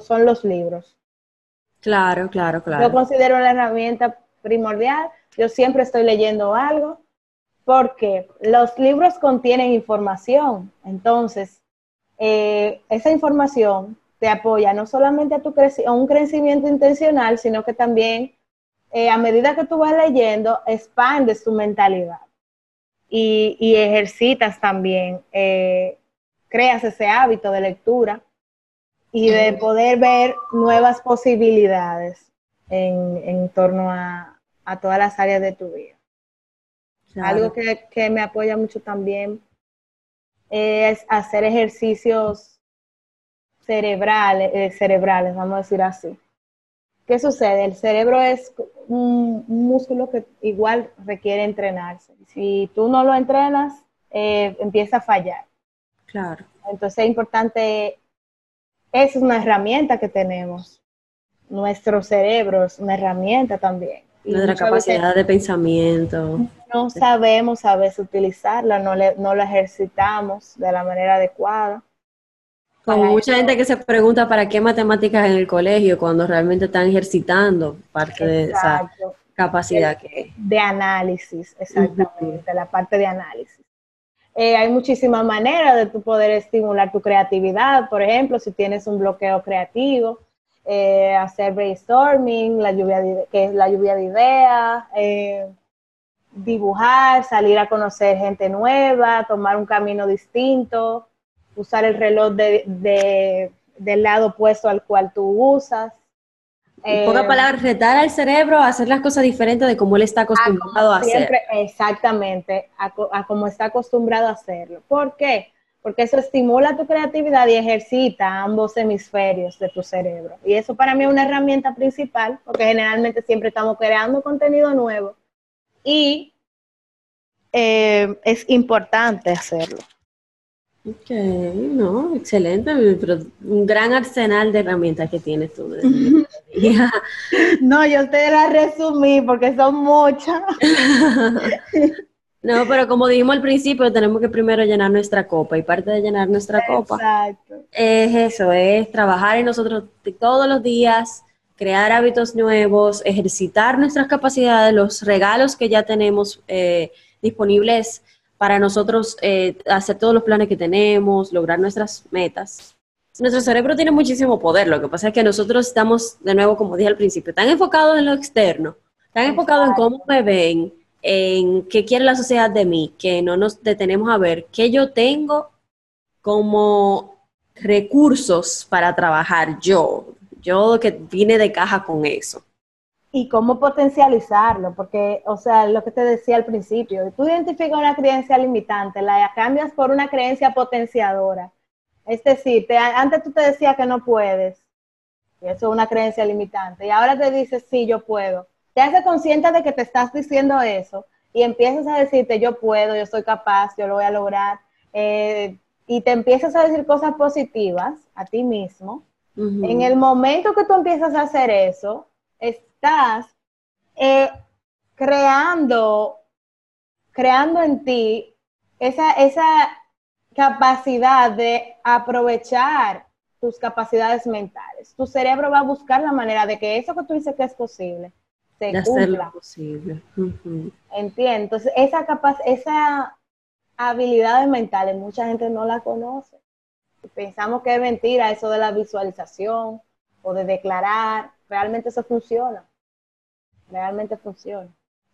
son los libros. Claro, claro, claro. Yo considero una herramienta primordial, yo siempre estoy leyendo algo, porque los libros contienen información, entonces eh, esa información te apoya no solamente a, tu a un crecimiento intencional, sino que también eh, a medida que tú vas leyendo, expandes tu mentalidad y, ejercitas también, eh, creas ese hábito de lectura y de poder ver nuevas posibilidades en, torno a, todas las áreas de tu vida. Algo que, que me apoya mucho también es hacer ejercicios cerebrales, eh, cerebrales, vamos a decir así. ¿Qué sucede? El cerebro es un, músculo que igual requiere entrenarse. Si tú no lo entrenas, eh, empieza a fallar. Claro. Entonces es importante, es una herramienta que tenemos. Nuestro cerebro es una herramienta también. Nuestra capacidad de pensamiento. No sabemos a veces utilizarla, no, le, no la ejercitamos de la manera adecuada. Como mucha gente que se pregunta para qué matemáticas en el colegio cuando realmente están ejercitando parte de esa capacidad que... De análisis, exactamente, la parte de análisis. Eh, hay muchísimas maneras de tú poder estimular tu creatividad, por ejemplo, si tienes un bloqueo creativo, eh, hacer brainstorming, la lluvia de, que es la lluvia de ideas, eh, dibujar, salir a conocer gente nueva, tomar un camino distinto, usar el reloj de, del lado opuesto al cual tú usas. En pocas eh, palabras, retar al cerebro a hacer las cosas diferentes de como él está acostumbrado a, hacer. Exactamente, a, a como está acostumbrado a hacerlo. ¿Por qué? porque eso estimula tu creatividad y ejercita ambos hemisferios de tu cerebro. Y eso para mí es una herramienta principal, porque generalmente siempre estamos creando contenido nuevo y eh, es importante hacerlo. Ok, no, excelente, pero un gran arsenal de herramientas que tienes tú. no, yo te la resumí porque son muchas. No, pero como dijimos al principio, tenemos que primero llenar nuestra copa y parte de llenar nuestra copa es eso, es trabajar en nosotros todos los días, crear hábitos nuevos, ejercitar nuestras capacidades, los regalos que ya tenemos eh, disponibles para nosotros eh, hacer todos los planes que tenemos, lograr nuestras metas. Nuestro cerebro tiene muchísimo poder, lo que pasa es que nosotros estamos, de nuevo, como dije al principio, tan enfocados en lo externo, tan enfocados en cómo me ven, en qué quiere la sociedad de mí, que no nos detenemos a ver qué yo tengo como recursos para trabajar yo, yo que vine de caja con eso. Y cómo potencializarlo, porque, o sea, lo que te decía al principio, tú identificas una creencia limitante, la cambias por una creencia potenciadora. Es decir, antes tú te decías que no puedes, y eso es una creencia limitante, y ahora te dices, sí, yo puedo. Te hace consciente de que te estás diciendo eso y empiezas a decirte yo puedo, yo soy capaz, yo lo voy a lograr, eh, y te empiezas a decir cosas positivas a ti mismo, en el momento que tú empiezas a hacer eso, estás estás eh, creando, creando en ti esa, esa capacidad de aprovechar tus capacidades mentales. Tu cerebro va a buscar la manera de que eso que tú dices que es posible, se de cumpla. posible. Entiendo. Entonces, esa capaz, esa habilidades mentales, mucha gente no la conoce. Pensamos que es mentira eso de la visualización o de declarar. Realmente eso funciona. Realmente funciona.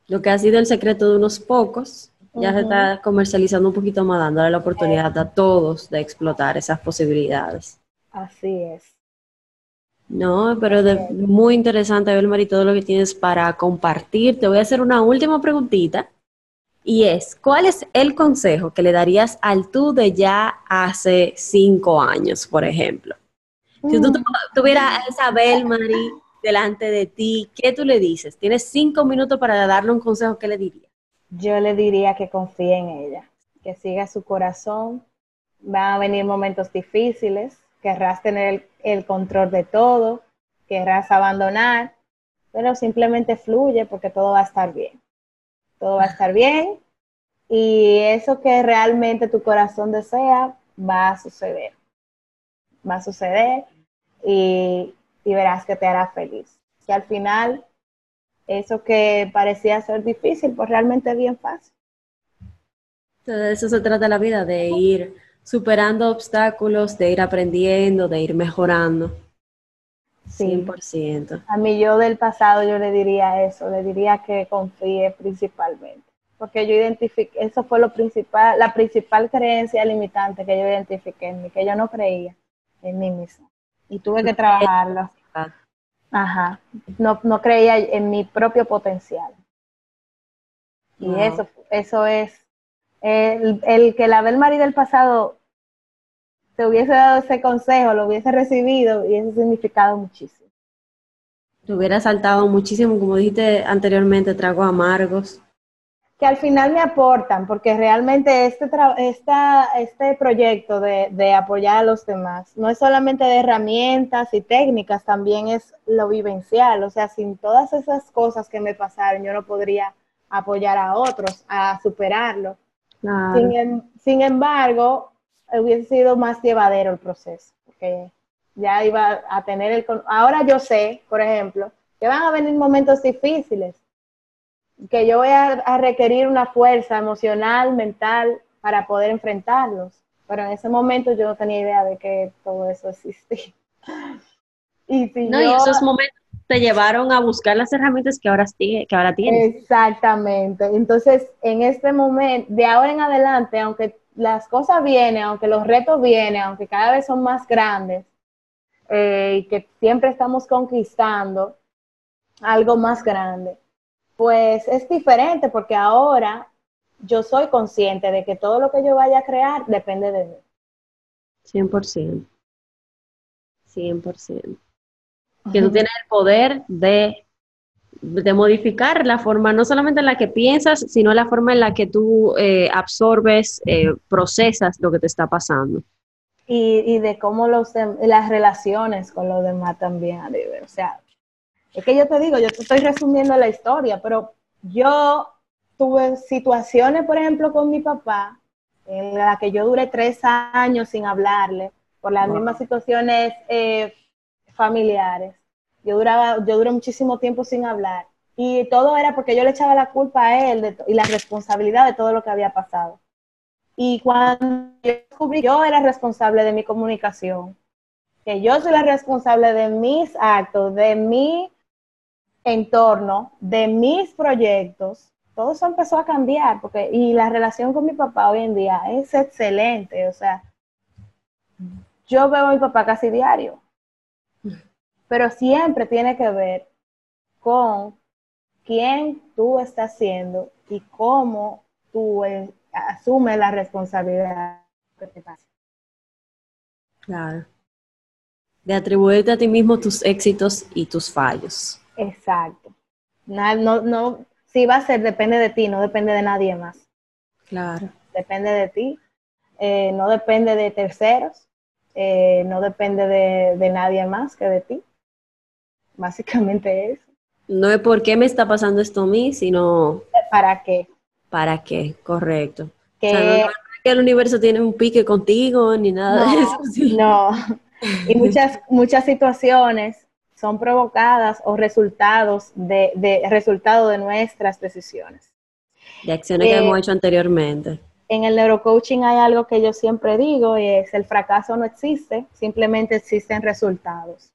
Lo que ha sido el secreto de unos pocos, ya se está comercializando un poquito más, dándole la oportunidad a todos de explotar esas posibilidades. Así es. No, pero de, muy interesante, Belmar, y todo lo que tienes para compartir. Te voy a hacer una última preguntita. Y es, ¿cuál es el consejo que le darías al tú de ya hace cinco años, por ejemplo? Si tú mm. tuvieras a esa Belmari delante de ti, ¿qué tú le dices? Tienes cinco minutos para darle un consejo, ¿qué le dirías? Yo le diría que confíe en ella, que siga su corazón. Van a venir momentos difíciles, querrás tener el control de todo, querrás abandonar, pero simplemente fluye porque todo va a estar bien todo va a estar bien y eso que realmente tu corazón desea va a suceder. Va a suceder y, verás que te hará feliz. Que al final eso que parecía ser difícil, pues realmente es bien fácil. De eso se trata la vida, de ir superando obstáculos, de ir aprendiendo, de ir mejorando. Sí. 100%. A mí yo del pasado yo le diría eso, le diría que confíe principalmente, porque yo identifiqué, eso fue lo principal, la principal creencia limitante que yo identifiqué en mí, que yo no creía en mí misma y tuve que trabajarlo. Ajá, no, no creía en mi propio potencial. Y eso, eso es, el, el que la Belmari del pasado te hubiese dado ese consejo, lo hubiese recibido y eso significado muchísimo. Te hubiera saltado muchísimo, como dijiste anteriormente, tragos amargos. Que al final me aportan, porque realmente este, esta, este proyecto de, de apoyar a los demás no es solamente de herramientas y técnicas, también es lo vivencial. O sea, sin todas esas cosas que me pasaron, yo no podría apoyar a otros a superarlo. Sin, em, sin embargo, hubiese sido más llevadero el proceso, porque ya iba a tener el... Ahora yo sé, por ejemplo, que van a venir momentos difíciles, que yo voy a, requerir una fuerza emocional, mental, para poder enfrentarlos. Pero en ese momento yo no tenía idea de que todo eso existía. Y si no, y esos momentos te llevaron a buscar las herramientas que ahora, que ahora tienes. Exactamente. Entonces, en este momento, de ahora en adelante, aunque las cosas vienen, aunque los retos vienen, aunque cada vez son más grandes, eh, y que siempre estamos conquistando algo más grande, pues es diferente porque ahora yo soy consciente de que todo lo que yo vaya a crear depende de mí. 100%. 100%. Que tú tienes el poder de de modificar la forma, no solamente en la que piensas, sino la forma en la que tú eh, absorbes, eh, procesas lo que te está pasando. Y, de cómo los las relaciones con los demás también, O sea, es que yo te digo, yo te estoy resumiendo la historia, pero yo tuve situaciones, por ejemplo, con mi papá, en la que yo duré tres años sin hablarle, por las mismas situaciones eh, familiares yo duraba, yo duré muchísimo tiempo sin hablar. Y todo era porque yo le echaba la culpa a él y la responsabilidad de todo lo que había pasado. Y cuando yo descubrí yo era responsable de mi comunicación, que yo soy la responsable de mis actos, de mi entorno, de mis proyectos, todo eso empezó a cambiar, porque, y la relación con mi papá hoy en día es excelente, o sea, yo veo a mi papá casi diario, pero siempre tiene que ver con quién tú estás siendo y cómo tú eh, asumes la responsabilidad que te pasa. Claro. De atribuirte a ti mismo tus éxitos y tus fallos. Exacto. No, no, no, si va a ser, depende de ti, no depende de nadie más. Claro. Depende de ti, eh, no depende de terceros, eh, no depende de nadie más que de ti básicamente eso. No es por qué me está pasando esto a mí, sino... ¿Para qué? ¿Para qué? Correcto. Que, no, que el universo tiene un pique contigo ni nada de eso. No, y muchas, muchas situaciones son provocadas o resultados de, de resultado de nuestras decisiones. De acciones que hemos eh, hecho anteriormente. En el neurocoaching hay algo que yo siempre digo y es el fracaso no existe, simplemente existen resultados.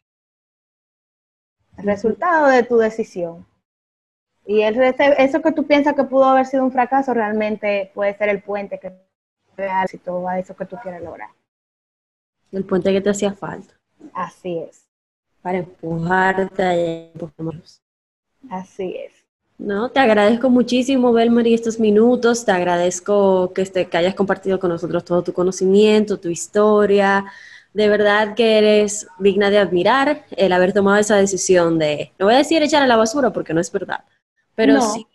El resultado de tu decisión. Y el, eso que tú piensas que pudo haber sido un fracaso realmente puede ser el puente que te da a eso que tú quieres lograr. El puente que te hacía falta. Así es. Para empujarte a Así es. No, te agradezco muchísimo, Belmary, estos minutos. Te agradezco que, este, que hayas compartido con nosotros todo tu conocimiento, tu historia. De verdad que eres digna de admirar el haber tomado esa decisión de, no voy a decir echar a la basura porque no es verdad, pero sí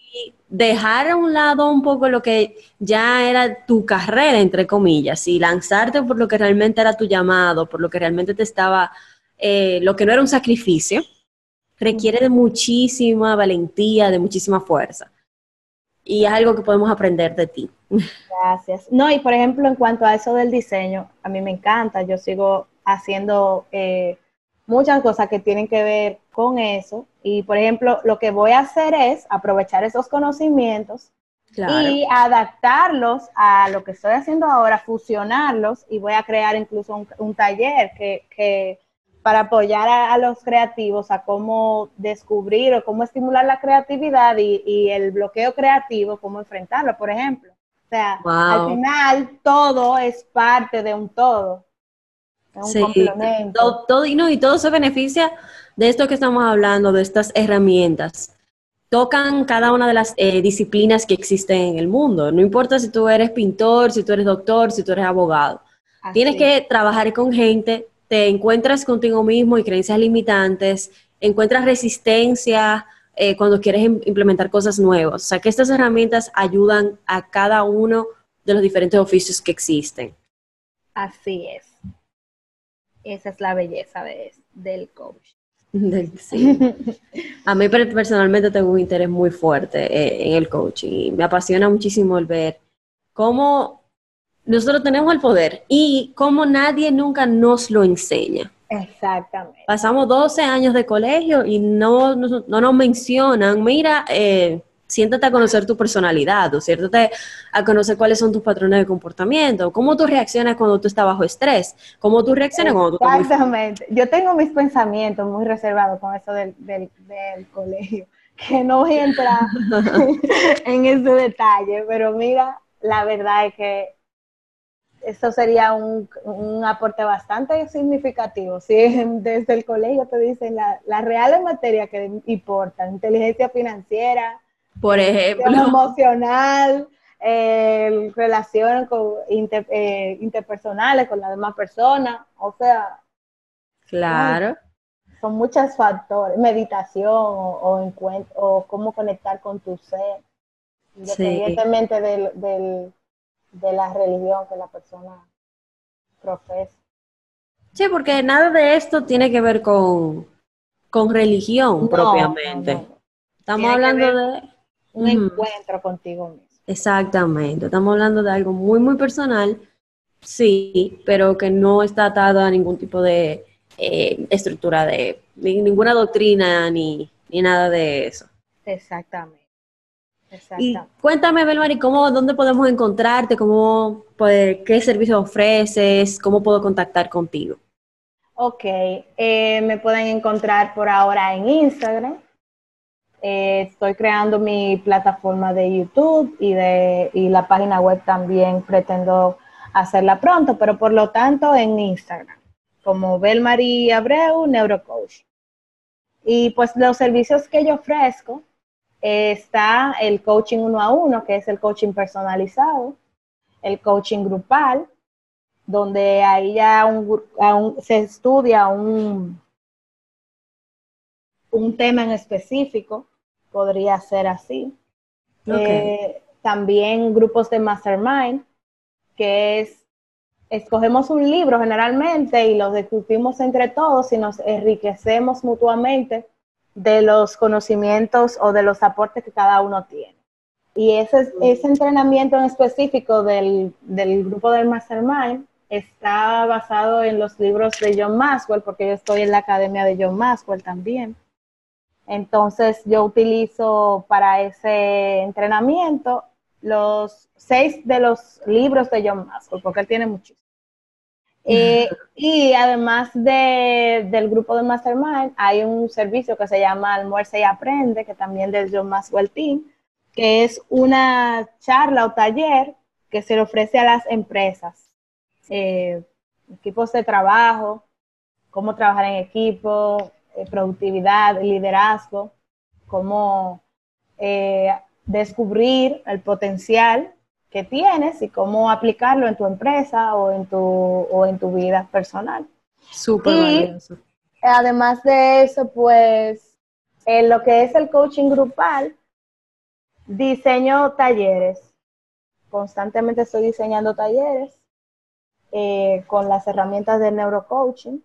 dejar a un lado un poco lo que ya era tu carrera, entre comillas, y lanzarte por lo que realmente era tu llamado, por lo que realmente te estaba, eh, lo que no era un sacrificio, requiere de muchísima valentía, de muchísima fuerza. Y es algo que podemos aprender de ti. Gracias. No, y por ejemplo, en cuanto a eso del diseño, a mí me encanta, yo sigo haciendo eh, muchas cosas que tienen que ver con eso. Y por ejemplo, lo que voy a hacer es aprovechar esos conocimientos y adaptarlos a lo que estoy haciendo ahora, fusionarlos y voy a crear incluso un, taller que, para apoyar a, los creativos a cómo descubrir o cómo estimular la creatividad y, el bloqueo creativo, cómo enfrentarlo, por ejemplo. O sea, al final todo es parte de un todo sí, Todo, y, no, y todo se beneficia de esto que estamos hablando, de estas herramientas. Tocan cada una de las eh, disciplinas que existen en el mundo. No importa si tú eres pintor, si tú eres doctor, si tú eres abogado. Tienes que trabajar con gente, te encuentras contigo mismo y creencias limitantes, encuentras resistencia eh, cuando quieres implementar cosas nuevas. O sea que estas herramientas ayudan a cada uno de los diferentes oficios que existen. Así es. Esa es la belleza de, del coach. A mí personalmente tengo un interés muy fuerte eh, en el coaching y me apasiona muchísimo el ver cómo nosotros tenemos el poder y cómo nadie nunca nos lo enseña. Exactamente. Pasamos 12 años de colegio y no, no, no nos mencionan, mira, eh, siéntate a conocer tu personalidad o siéntate a conocer cuáles son tus patrones de comportamiento, cómo tú reaccionas cuando tú estás bajo estrés, cómo tú reaccionas cuando tú estás Exactamente. Yo tengo mis pensamientos muy reservados con eso del, del, colegio, que no voy a entrar en ese detalle, pero mira, la verdad es que eso sería un, un, aporte bastante significativo. Si desde el colegio te dicen las la reales materias que importan, inteligencia financiera, por ejemplo. Emocional, eh, relaciones con, eh, interpersonales con las demás personas, o sea. Claro. son muchos factores, meditación o, o cómo conectar con tu ser, independientemente del, de la religión que la persona profesa. Sí, porque nada de esto tiene que ver con, con religión propiamente. Estamos hablando de un encuentro contigo mismo. Exactamente, estamos hablando de algo muy, muy personal, sí, pero que no está atado a ningún tipo de eh, estructura de ninguna doctrina ni, nada de eso. Exactamente. Y cuéntame, Belmari, ¿cómo, dónde podemos encontrarte? ¿Cómo, pues, ¿Qué servicios ofreces? ¿Cómo puedo contactar contigo? Ok, eh, me pueden encontrar por ahora en Instagram, eh, estoy creando mi plataforma de YouTube y, de, y la página web también pretendo hacerla pronto, pero por lo tanto en Instagram, como Belmarie Abreu, Neurocoach. Y pues los servicios que yo ofrezco, está el coaching uno a uno, que es el coaching personalizado, el coaching grupal, donde ahí ya se estudia un, un tema en específico podría ser así. Eh, también grupos de mastermind, que es, escogemos un libro generalmente y lo discutimos entre todos y nos enriquecemos mutuamente de los conocimientos o de los aportes que cada uno tiene. Y ese, ese entrenamiento en específico del, del grupo del Mastermind está basado en los libros de John Maxwell, porque yo estoy en la academia de John Maxwell también. Entonces yo utilizo para ese entrenamiento los seis de los libros de John Maxwell, porque él tiene muchísimos. Eh, y además de, del grupo de Mastermind, hay un servicio que se llama Almuerza y Aprende, que también es de John Maxwell Team, que es una charla o taller que se le ofrece a las empresas, eh, equipos de trabajo, cómo trabajar en equipo, eh, productividad, liderazgo, cómo descubrir el potencial que tienes y cómo aplicarlo en tu empresa o en tu, o en tu vida personal. Súper valioso. Además de eso, pues, en lo que es el coaching grupal, diseño talleres. Constantemente estoy diseñando talleres eh, con las herramientas de neurocoaching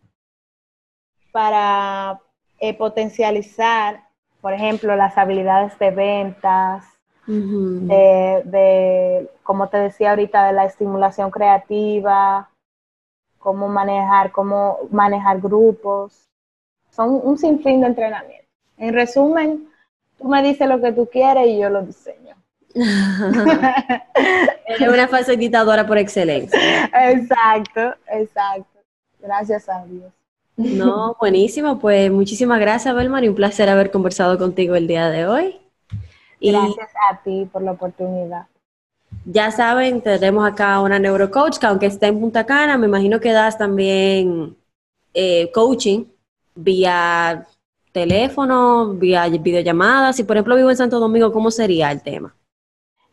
para eh, potencializar, por ejemplo, las habilidades de ventas, de, como te decía ahorita, de la estimulación creativa, cómo manejar, cómo manejar grupos. Son un sinfín de entrenamiento. En resumen, tú me dices lo que tú quieres y yo lo diseño. es una facilitadora por excelencia. Exacto, exacto. Gracias a Dios. No, buenísimo. Pues muchísimas gracias, Belmar, y un placer haber conversado contigo el día de hoy. Gracias a ti por la oportunidad. Ya saben, tenemos acá una neurocoach que aunque está en Punta Cana, me imagino que das también eh, coaching vía teléfono, vía videollamadas. Si por ejemplo vivo en Santo Domingo, ¿cómo sería el tema?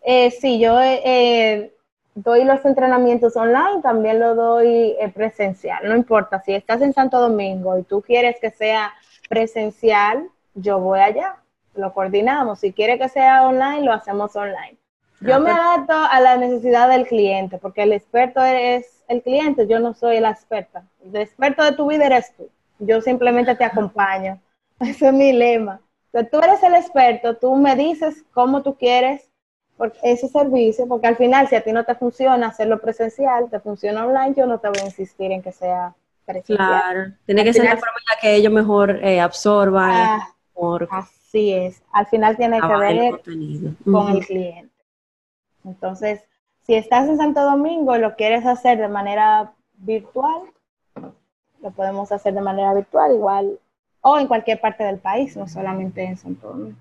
Eh, sí, yo eh, doy los entrenamientos online, también lo doy eh, presencial. No importa, si estás en Santo Domingo y tú quieres que sea presencial, yo voy allá lo coordinamos. Si quiere que sea online, lo hacemos online. Yo me adapto a la necesidad del cliente, porque el experto es el cliente, yo no soy la experta. El experto de tu vida eres tú. Yo simplemente te acompaño. Ese es mi lema. Entonces, tú eres el experto, tú me dices cómo tú quieres ese servicio, porque al final, si a ti no te funciona hacerlo presencial, te funciona online, yo no te voy a insistir en que sea presencial. Claro, tiene que ser la forma en la que ellos mejor eh, absorban. Ah, Sí es. Al final tiene que ver con el cliente. Entonces, si estás en Santo Domingo y lo quieres hacer de manera virtual, lo podemos hacer de manera virtual igual o en cualquier parte del país, no solamente en Santo Domingo.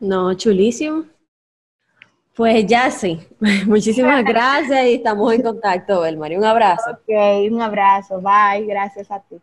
No, chulísimo. Pues ya sí. Muchísimas gracias y estamos en contacto, Belmari. Un abrazo. Ok, un abrazo. Bye. Gracias a ti.